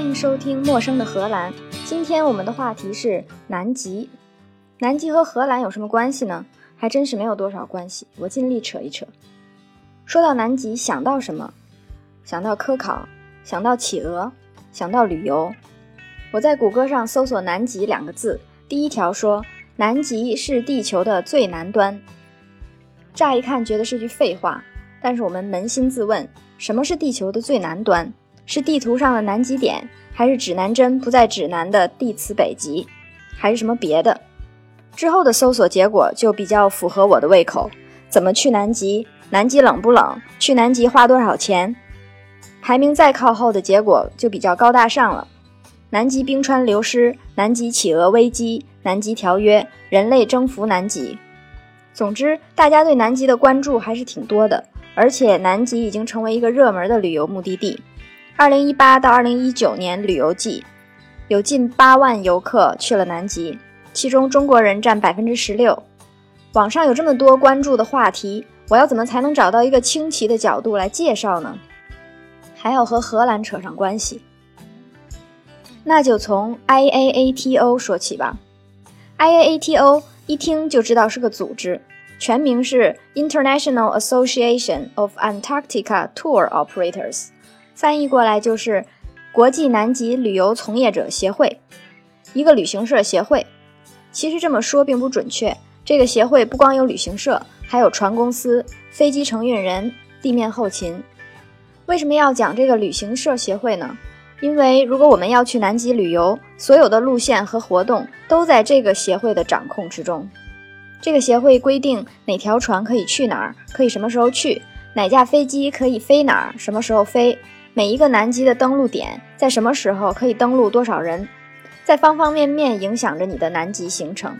欢迎收听《陌生的荷兰》。今天我们的话题是南极。南极和荷兰有什么关系呢？还真是没有多少关系。我尽力扯一扯。说到南极，想到什么？想到科考，想到企鹅，想到旅游。我在谷歌上搜索“南极”两个字，第一条说南极是地球的最南端。乍一看觉得是句废话，但是我们扪心自问：什么是地球的最南端？是地图上的南极点，还是指南针不在指南的地磁北极，还是什么别的？之后的搜索结果就比较符合我的胃口。怎么去南极？南极冷不冷？去南极花多少钱？排名再靠后的结果就比较高大上了。南极冰川流失，南极企鹅危机，南极条约，人类征服南极。总之，大家对南极的关注还是挺多的，而且南极已经成为一个热门的旅游目的地。二零一八到二零一九年旅游季，有近八万游客去了南极，其中中国人占百分之十六。网上有这么多关注的话题，我要怎么才能找到一个清奇的角度来介绍呢？还要和荷兰扯上关系，那就从 IAATO 说起吧。IAATO 一听就知道是个组织，全名是 International Association of Antarctica Tour Operators。翻译过来就是国际南极旅游从业者协会，一个旅行社协会。其实这么说并不准确，这个协会不光有旅行社，还有船公司、飞机承运人、地面后勤。为什么要讲这个旅行社协会呢？因为如果我们要去南极旅游，所有的路线和活动都在这个协会的掌控之中。这个协会规定哪条船可以去哪儿，可以什么时候去，哪架飞机可以飞哪儿，什么时候飞。每一个南极的登陆点在什么时候可以登陆多少人，在方方面面影响着你的南极行程。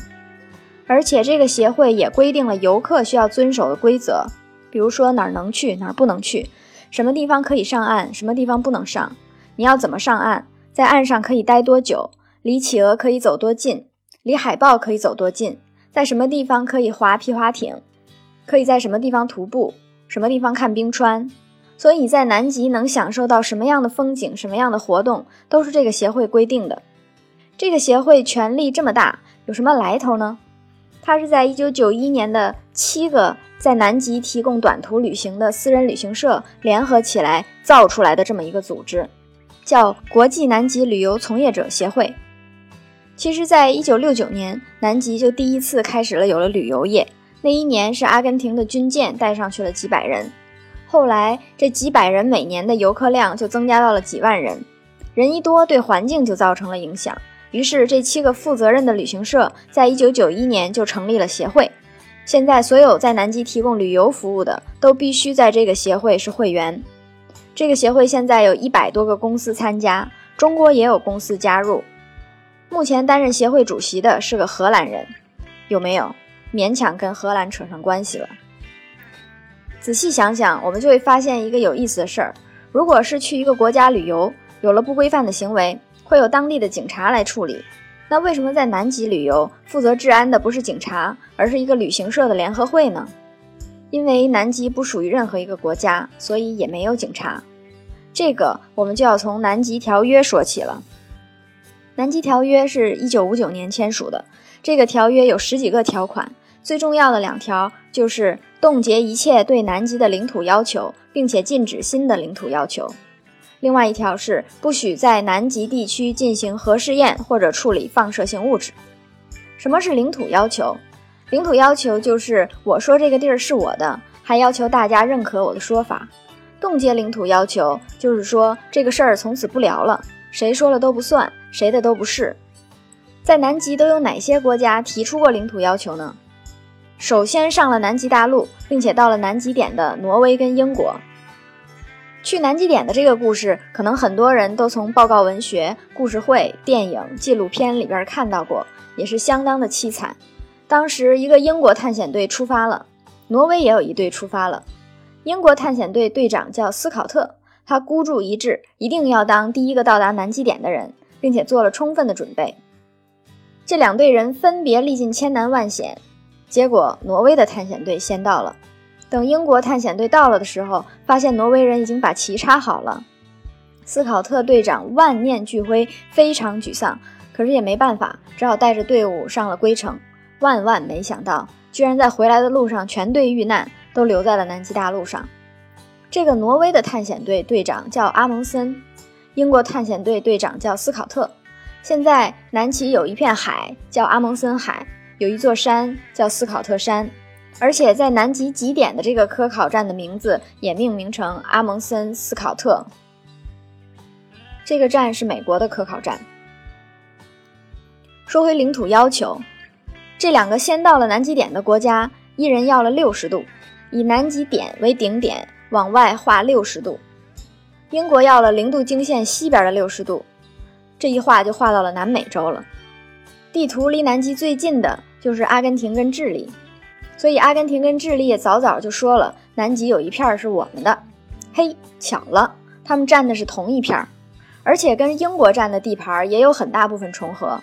而且这个协会也规定了游客需要遵守的规则，比如说哪儿能去，哪儿不能去，什么地方可以上岸，什么地方不能上，你要怎么上岸，在岸上可以待多久，离企鹅可以走多近，离海豹可以走多近，在什么地方可以划皮划艇，可以在什么地方徒步，什么地方看冰川。所以在南极能享受到什么样的风景，什么样的活动，都是这个协会规定的。这个协会权力这么大，有什么来头呢？它是在1991年的七个在南极提供短途旅行的私人旅行社联合起来造出来的这么一个组织，叫国际南极旅游从业者协会。其实，在1969年，南极就第一次开始了有了旅游业。那一年是阿根廷的军舰带上去了几百人。后来，这几百人每年的游客量就增加到了几万人，人一多，对环境就造成了影响。于是，这七个负责任的旅行社在一九九一年就成立了协会。现在，所有在南极提供旅游服务的都必须在这个协会是会员。这个协会现在有一百多个公司参加，中国也有公司加入。目前担任协会主席的是个荷兰人，有没有？勉强跟荷兰扯上关系了。仔细想想，我们就会发现一个有意思的事儿：如果是去一个国家旅游，有了不规范的行为，会有当地的警察来处理。那为什么在南极旅游，负责治安的不是警察，而是一个旅行社的联合会呢？因为南极不属于任何一个国家，所以也没有警察。这个我们就要从南极条约说起了。南极条约是一九五九年签署的，这个条约有十几个条款，最重要的两条就是。冻结一切对南极的领土要求，并且禁止新的领土要求。另外一条是不许在南极地区进行核试验或者处理放射性物质。什么是领土要求？领土要求就是我说这个地儿是我的，还要求大家认可我的说法。冻结领土要求就是说这个事儿从此不聊了，谁说了都不算，谁的都不是。在南极都有哪些国家提出过领土要求呢？首先上了南极大陆，并且到了南极点的挪威跟英国。去南极点的这个故事，可能很多人都从报告文学、故事会、电影、纪录片里边看到过，也是相当的凄惨。当时一个英国探险队出发了，挪威也有一队出发了。英国探险队队长叫斯考特，他孤注一掷，一定要当第一个到达南极点的人，并且做了充分的准备。这两队人分别历尽千难万险。结果，挪威的探险队先到了。等英国探险队到了的时候，发现挪威人已经把旗插好了。斯考特队长万念俱灰，非常沮丧，可是也没办法，只好带着队伍上了归程。万万没想到，居然在回来的路上全队遇难，都留在了南极大陆上。这个挪威的探险队队长叫阿蒙森，英国探险队队长叫斯考特。现在南极有一片海叫阿蒙森海，有一座山叫斯考特山，而且在南极极点的这个科考站的名字也命名成阿蒙森斯考特。这个站是美国的科考站。说回领土要求，这两个先到了南极点的国家，一人要了六十度，以南极点为顶点，往外画六十度。英国要了零度经线西边的六十度，这一画就画到了南美洲了。地图离南极最近的就是阿根廷跟智利，所以阿根廷跟智利早早就说了，南极有一片是我们的。嘿，巧了，他们占的是同一片。而且跟英国占的地盘也有很大部分重合，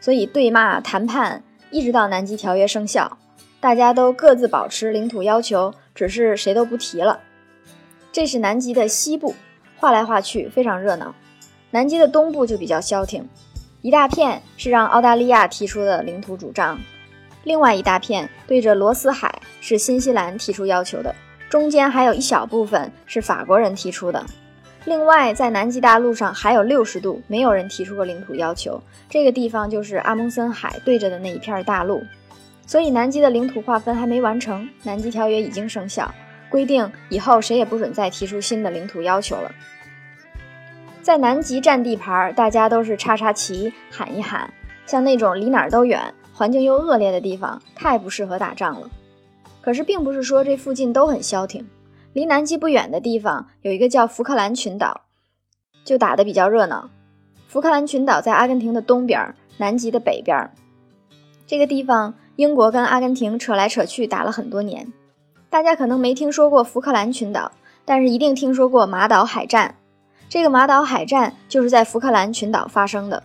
所以对骂谈判一直到南极条约生效，大家都各自保持领土要求，只是谁都不提了。这是南极的西部，画来画去非常热闹。南极的东部就比较消停，一大片是让澳大利亚提出的领土主张，另外一大片对着罗斯海是新西兰提出要求的，中间还有一小部分是法国人提出的。另外，在南极大陆上还有六十度，没有人提出过领土要求。这个地方就是阿蒙森海对着的那一片大陆，所以南极的领土划分还没完成。南极条约已经生效，规定以后谁也不准再提出新的领土要求了。在南极占地盘，大家都是插插旗，喊一喊。像那种离哪儿都远、环境又恶劣的地方，太不适合打仗了。可是，并不是说这附近都很消停。离南极不远的地方有一个叫福克兰群岛，就打得比较热闹。福克兰群岛在阿根廷的东边，南极的北边。这个地方，英国跟阿根廷扯来扯去打了很多年。大家可能没听说过福克兰群岛，但是一定听说过马岛海战。这个马岛海战就是在福克兰群岛发生的，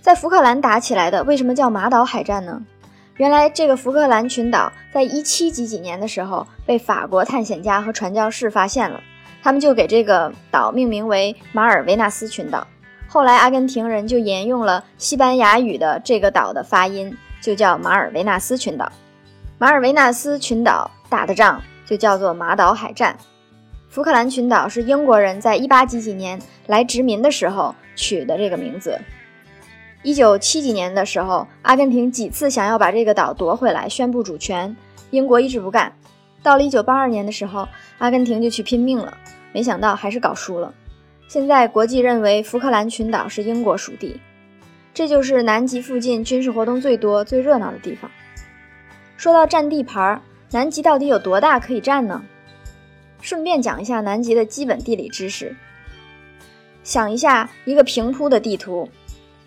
在福克兰打起来的。为什么叫马岛海战呢？原来这个福克兰群岛在一七几几年的时候被法国探险家和传教士发现了，他们就给这个岛命名为马尔维纳斯群岛。后来阿根廷人就沿用了西班牙语的这个岛的发音，就叫马尔维纳斯群岛。马尔维纳斯群岛打的仗就叫做马岛海战。福克兰群岛是英国人在一八几几年来殖民的时候取的这个名字。一九七几年的时候，阿根廷几次想要把这个岛夺回来，宣布主权，英国一直不干。到了一九八二年的时候，阿根廷就去拼命了，没想到还是搞输了。现在国际认为福克兰群岛是英国属地，这就是南极附近军事活动最多、最热闹的地方。说到占地盘儿，南极到底有多大可以占呢？顺便讲一下南极的基本地理知识。想一下一个平铺的地图。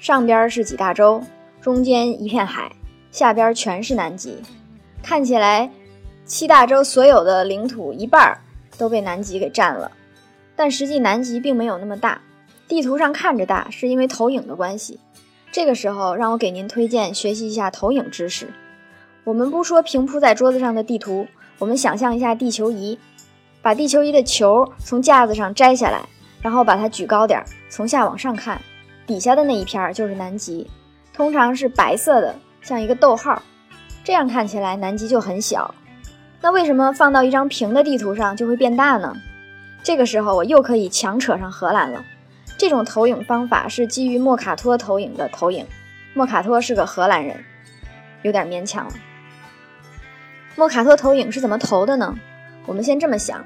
上边是几大洲，中间一片海，下边全是南极。看起来七大洲所有的领土一半都被南极给占了，但实际南极并没有那么大。地图上看着大，是因为投影的关系。这个时候，让我给您推荐学习一下投影知识。我们不说平铺在桌子上的地图，我们想象一下地球仪，把地球仪的球从架子上摘下来，然后把它举高点，从下往上看。底下的那一片儿就是南极，通常是白色的，像一个逗号，这样看起来南极就很小。那为什么放到一张平的地图上就会变大呢？这个时候我又可以强扯上荷兰了。这种投影方法是基于莫卡托投影的投影。莫卡托是个荷兰人，有点勉强了。莫卡托投影是怎么投的呢？我们先这么想：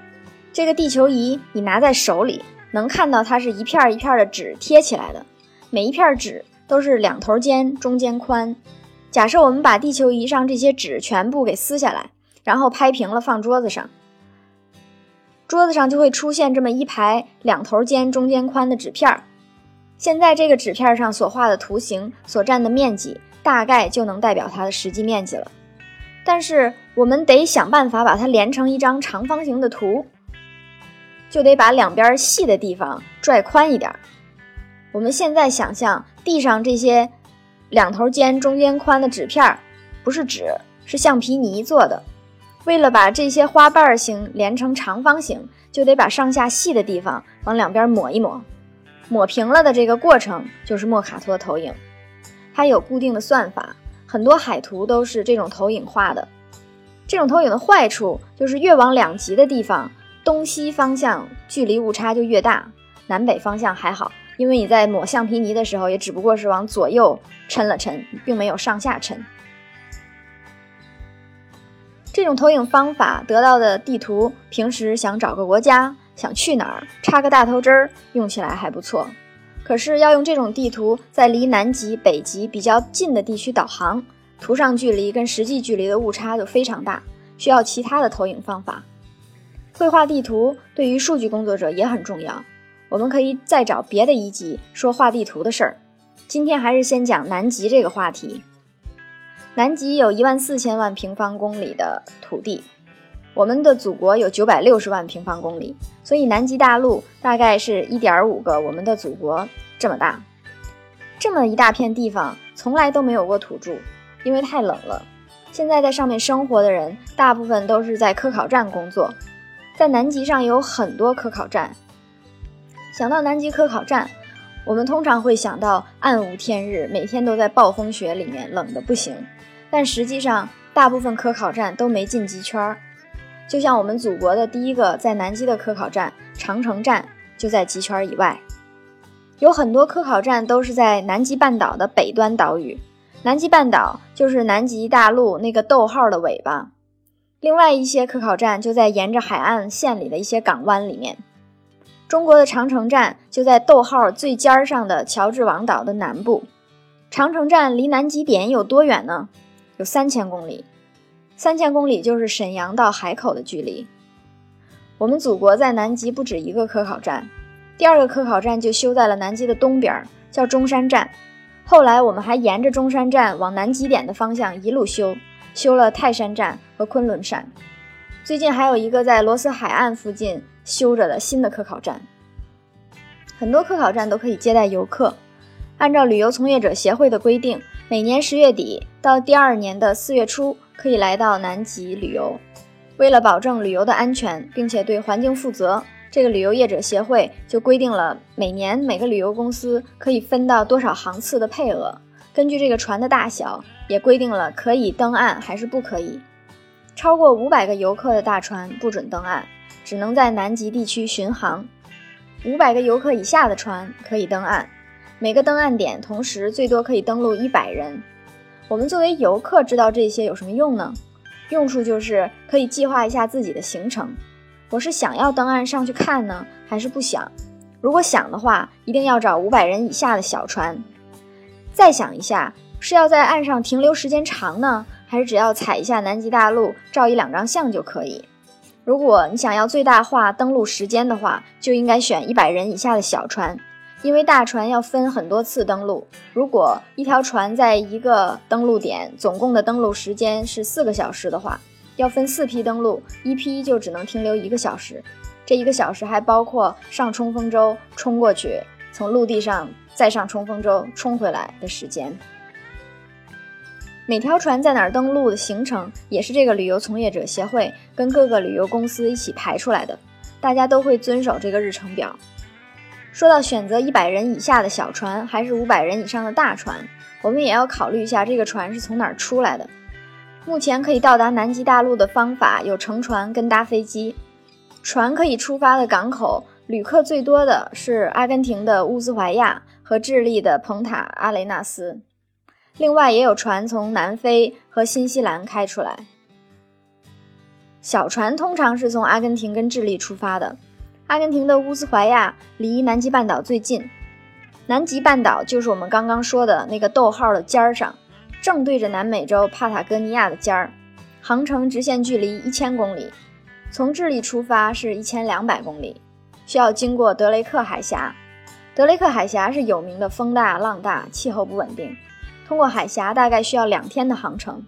这个地球仪你拿在手里，能看到它是一片一片的纸贴起来的。每一片纸都是两头尖，中间宽。假设我们把地球仪上这些纸全部给撕下来，然后拍平了放桌子上，桌子上就会出现这么一排两头尖、中间宽的纸片儿。现在这个纸片上所画的图形所占的面积，大概就能代表它的实际面积了。但是我们得想办法把它连成一张长方形的图，就得把两边细的地方拽宽一点。我们现在想象地上这些两头尖、中间宽的纸片儿，不是纸，是橡皮泥做的。为了把这些花瓣形连成长方形，就得把上下细的地方往两边抹一抹。抹平了的这个过程就是莫卡托投影，它有固定的算法，很多海图都是这种投影画的。这种投影的坏处就是越往两极的地方，东西方向距离误差就越大，南北方向还好，因为你在抹橡皮泥的时候也只不过是往左右抻了抻，并没有上下抻。这种投影方法得到的地图，平时想找个国家。想去哪儿插个大头针儿，用起来还不错。可是要用这种地图在离南极、北极比较近的地区导航，图上距离跟实际距离的误差就非常大，需要其他的投影方法。绘画地图对于数据工作者也很重要。我们可以再找别的一集说画地图的事儿。今天还是先讲南极这个话题。南极有一万四千万平方公里的土地。我们的祖国有九百六十万平方公里，所以南极大陆大概是一点五个我们的祖国这么大。这么一大片地方从来都没有过土著，因为太冷了。现在在上面生活的人大部分都是在科考站工作，在南极上有很多科考站。想到南极科考站，我们通常会想到暗无天日，每天都在暴风雪里面冷的不行。但实际上，大部分科考站都没进极圈儿。就像我们祖国的第一个在南极的科考站长城站就在极圈以外，有很多科考站都是在南极半岛的北端岛屿。南极半岛就是南极大陆那个逗号的尾巴。另外一些科考站就在沿着海岸线里的一些港湾里面。中国的长城站就在逗号最尖儿上的乔治王岛的南部。长城站离南极点有多远呢？有三千公里。三千公里就是沈阳到海口的距离。我们祖国在南极不止一个科考站，第二个科考站就修在了南极的东边，叫中山站。后来我们还沿着中山站往南极点的方向一路修，修了泰山站和昆仑山。最近还有一个在罗斯海岸附近修着的新的科考站。很多科考站都可以接待游客。按照旅游从业者协会的规定，每年十月底到第二年的四月初。可以来到南极旅游。为了保证旅游的安全，并且对环境负责，这个旅游业者协会就规定了每年每个旅游公司可以分到多少航次的配额。根据这个船的大小，也规定了可以登岸还是不可以。超过五百个游客的大船不准登岸，只能在南极地区巡航。五百个游客以下的船可以登岸，每个登岸点同时最多可以登陆一百人。我们作为游客知道这些有什么用呢？用处就是可以计划一下自己的行程。我是想要登岸上去看呢，还是不想？如果想的话，一定要找五百人以下的小船。再想一下，是要在岸上停留时间长呢，还是只要踩一下南极大陆，照一两张相就可以？如果你想要最大化登陆时间的话，就应该选一百人以下的小船。因为大船要分很多次登陆，如果一条船在一个登陆点总共的登陆时间是四个小时的话，要分四批登陆，一批就只能停留一个小时。这一个小时还包括上冲锋舟冲过去，从陆地上再上冲锋舟冲回来的时间。每条船在哪儿登陆的行程，也是这个旅游从业者协会跟各个旅游公司一起排出来的，大家都会遵守这个日程表。说到选择一百人以下的小船还是五百人以上的大船，我们也要考虑一下这个船是从哪儿出来的。目前可以到达南极大陆的方法有乘船跟搭飞机。船可以出发的港口，旅客最多的是阿根廷的乌兹怀亚和智利的蓬塔阿雷纳斯，另外也有船从南非和新西兰开出来。小船通常是从阿根廷跟智利出发的。阿根廷的乌兹怀亚离南极半岛最近，南极半岛就是我们刚刚说的那个逗号的尖儿上，正对着南美洲帕塔哥尼亚的尖儿，航程直线距离一千公里，从智利出发是一千两百公里，需要经过德雷克海峡。德雷克海峡是有名的风大浪大，气候不稳定，通过海峡大概需要两天的航程。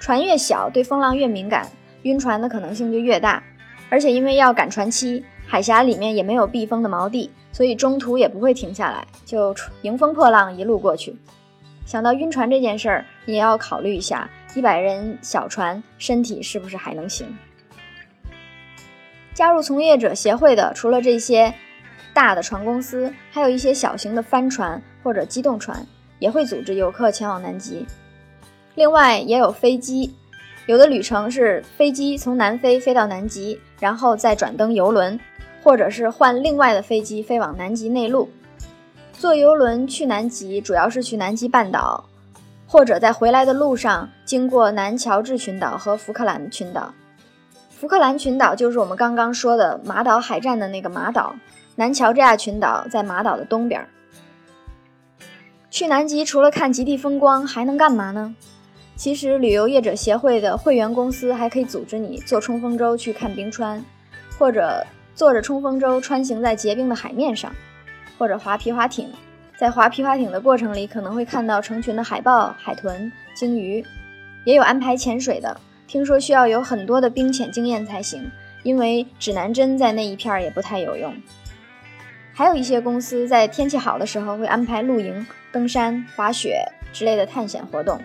船越小，对风浪越敏感，晕船的可能性就越大，而且因为要赶船期。海峡里面也没有避风的锚地，所以中途也不会停下来，就迎风破浪一路过去。想到晕船这件事儿，你也要考虑一下，一百人小船身体是不是还能行？加入从业者协会的，除了这些大的船公司，还有一些小型的帆船或者机动船，也会组织游客前往南极。另外，也有飞机，有的旅程是飞机从南非飞到南极，然后再转登游轮，或者是换另外的飞机飞往南极内陆。坐游轮去南极，主要是去南极半岛，或者在回来的路上经过南乔治群岛和福克兰群岛。福克兰群岛就是我们刚刚说的马岛海战的那个马岛，南乔治亚群岛在马岛的东边。去南极除了看极地风光，还能干嘛呢？其实旅游业者协会的会员公司还可以组织你坐冲锋舟去看冰川，或者坐着冲锋舟穿行在结冰的海面上，或者划皮划艇。在划皮划艇的过程里，可能会看到成群的海豹、海豚、鲸鱼，也有安排潜水的。听说需要有很多的冰潜经验才行，因为指南针在那一片儿也不太有用。还有一些公司在天气好的时候会安排露营、登山、滑雪之类的探险活动。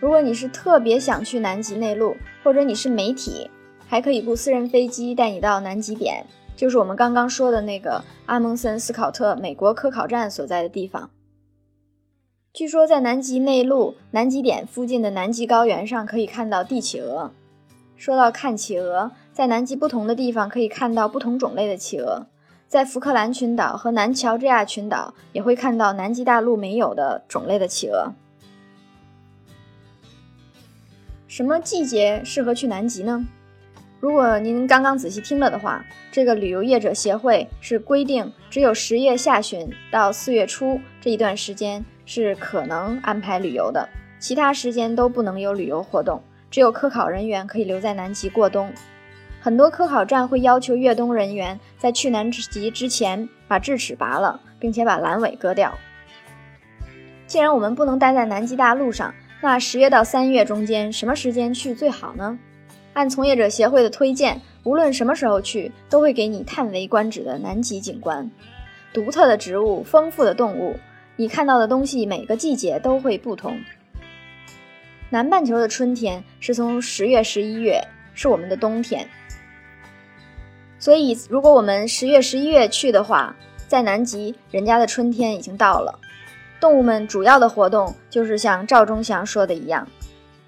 如果你是特别想去南极内陆，或者你是媒体，还可以雇私人飞机带你到南极点，就是我们刚刚说的那个阿蒙森斯考特美国科考站所在的地方。据说在南极内陆南极点附近的南极高原上可以看到帝企鹅。说到看企鹅，在南极不同的地方可以看到不同种类的企鹅。在福克兰群岛和南乔治亚群岛也会看到南极大陆没有的种类的企鹅。什么季节适合去南极呢？如果您刚刚仔细听了的话，这个旅游业者协会是规定只有十月下旬到四月初这一段时间。是可能安排旅游的，其他时间都不能有旅游活动，只有科考人员可以留在南极过冬。很多科考站会要求越冬人员在去南极之前把智齿拔了，并且把阑尾割掉。既然我们不能待在南极大陆上，那十月到三月中间什么时间去最好呢？按从业者协会的推荐，无论什么时候去，都会给你叹为观止的南极景观，独特的植物，丰富的动物。你看到的东西每个季节都会不同。南半球的春天是从十月、十一月，是我们的冬天。所以，如果我们十月、十一月去的话，在南极，人家的春天已经到了。动物们主要的活动就是像赵忠祥说的一样，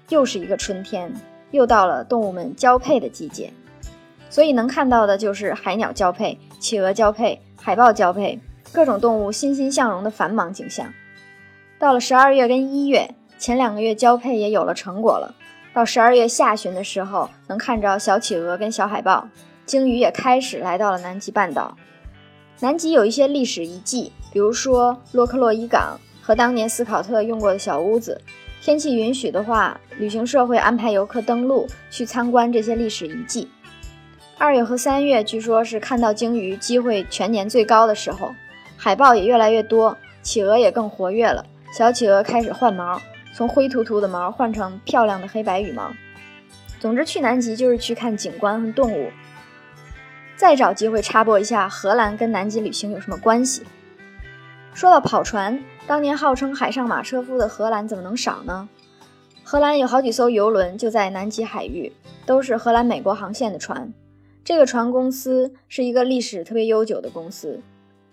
又是一个春天，又到了动物们交配的季节。所以能看到的就是海鸟交配、企鹅交配、海豹交配。各种动物欣欣向荣的繁忙景象。到了十二月跟一月，前两个月交配也有了成果了。到十二月下旬的时候，能看着小企鹅跟小海豹，鲸鱼也开始来到了南极半岛。南极有一些历史遗迹，比如说洛克洛伊港和当年斯考特用过的小屋子。天气允许的话，旅行社会安排游客登陆去参观这些历史遗迹。二月和三月，据说是看到鲸鱼机会全年最高的时候。海豹也越来越多，企鹅也更活跃了。小企鹅开始换毛，从灰秃秃的毛换成漂亮的黑白羽毛。总之，去南极就是去看景观和动物。再找机会插播一下，荷兰跟南极旅行有什么关系？说到跑船，当年号称海上马车夫的荷兰怎么能少呢？荷兰有好几艘游轮就在南极海域，都是荷兰美国航线的船。这个船公司是一个历史特别悠久的公司。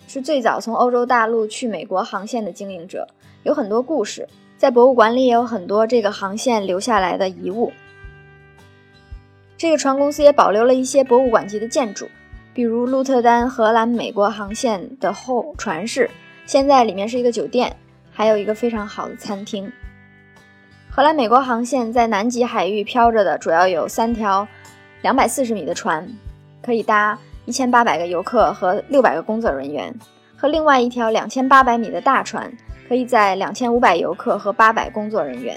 是最早从欧洲大陆去美国航线的经营者，有很多故事，在博物馆里也有很多这个航线留下来的遗物。这个船公司也保留了一些博物馆级的建筑，比如鹿特丹荷兰美国航线的候船室，现在里面是一个酒店，还有一个非常好的餐厅。荷兰美国航线在南极海域漂着的主要有三条两百四十米的船，可以搭。一千八百个游客和六百个工作人员，和另外一条两千八百米的大船，可以载两千五百游客和八百工作人员。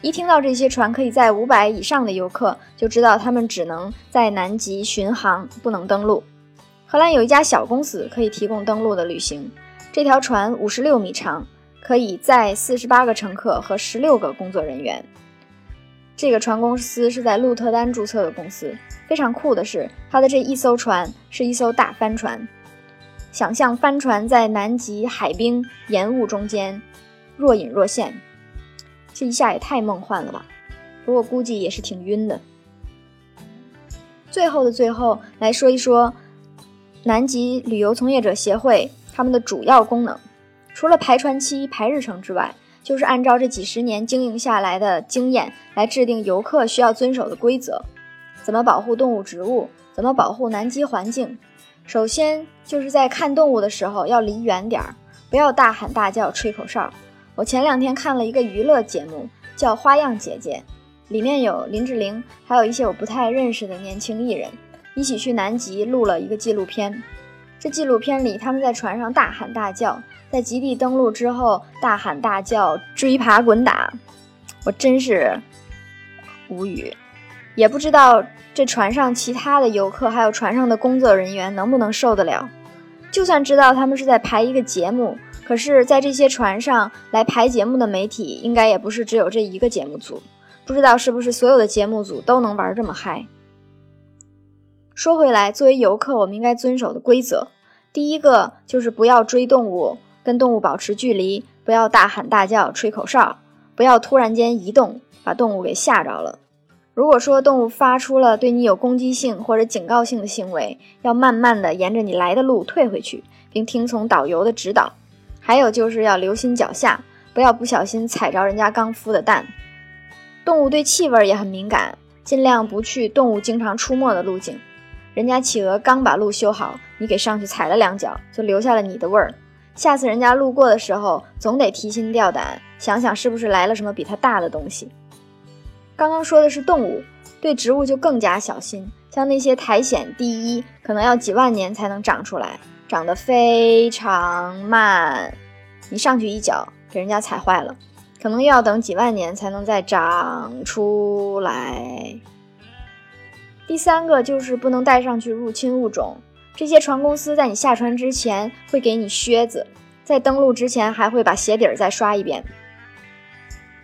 一听到这些船可以载五百以上的游客，就知道他们只能在南极巡航，不能登陆。荷兰有一家小公司可以提供登陆的旅行，这条船五十六米长，可以载四十八个乘客和十六个工作人员。这个船公司是在鹿特丹注册的公司。非常酷的是，它的这一艘船是一艘大帆船。想象帆船在南极海冰盐雾中间若隐若现，这一下也太梦幻了吧！不过估计也是挺晕的。最后的最后，来说一说南极旅游从业者协会他们的主要功能，除了排船期、排日程之外，就是按照这几十年经营下来的经验来制定游客需要遵守的规则，怎么保护动物、植物，怎么保护南极环境。首先就是在看动物的时候要离远点儿，不要大喊大叫、吹口哨。我前两天看了一个娱乐节目，叫《花样姐姐》，里面有林志玲，还有一些我不太认识的年轻艺人，一起去南极录了一个纪录片。这纪录片里，他们在船上大喊大叫。在极地登陆之后，大喊大叫、追爬滚打，我真是无语，也不知道这船上其他的游客还有船上的工作人员能不能受得了。就算知道他们是在排一个节目，可是，在这些船上来排节目的媒体，应该也不是只有这一个节目组，不知道是不是所有的节目组都能玩这么嗨。说回来，作为游客，我们应该遵守的规则，第一个就是不要追动物。跟动物保持距离，不要大喊大叫、吹口哨，不要突然间移动，把动物给吓着了。如果说动物发出了对你有攻击性或者警告性的行为，要慢慢的沿着你来的路退回去，并听从导游的指导。还有就是要留心脚下，不要不小心踩着人家刚孵的蛋。动物对气味也很敏感，尽量不去动物经常出没的路径。人家企鹅刚把路修好，你给上去踩了两脚，就留下了你的味儿。下次人家路过的时候，总得提心吊胆，想想是不是来了什么比它大的东西。刚刚说的是动物，对植物就更加小心。像那些苔藓，第一可能要几万年才能长出来，长得非常慢，你上去一脚给人家踩坏了，可能又要等几万年才能再长出来。第三个就是不能带上去入侵物种。这些船公司在你下船之前会给你靴子，在登陆之前还会把鞋底儿再刷一遍。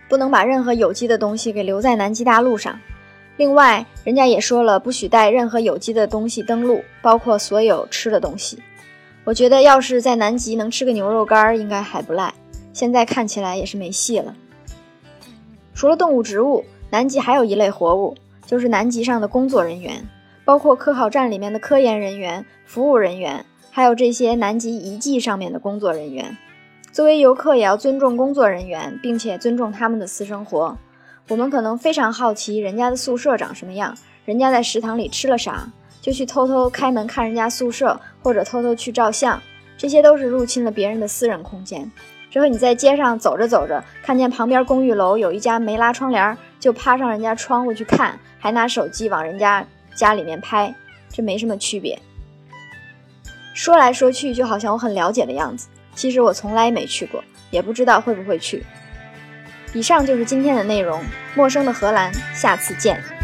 不能把任何有机的东西给留在南极大陆上。另外，人家也说了，不许带任何有机的东西登陆，包括所有吃的东西。我觉得要是在南极能吃个牛肉干儿，应该还不赖。现在看起来也是没戏了。除了动物、植物，南极还有一类活物，就是南极上的工作人员。包括科考站里面的科研人员、服务人员，还有这些南极遗迹上面的工作人员。作为游客，也要尊重工作人员，并且尊重他们的私生活。我们可能非常好奇人家的宿舍长什么样，人家在食堂里吃了啥，就去偷偷开门看人家宿舍，或者偷偷去照相。这些都是入侵了别人的私人空间。这和你在街上走着走着，看见旁边公寓楼有一家没拉窗帘，就趴上人家窗户去看，还拿手机往人家。家里面拍，这没什么区别。说来说去，就好像我很了解的样子。其实我从来没去过，也不知道会不会去。以上就是今天的内容。陌生的荷兰，下次见。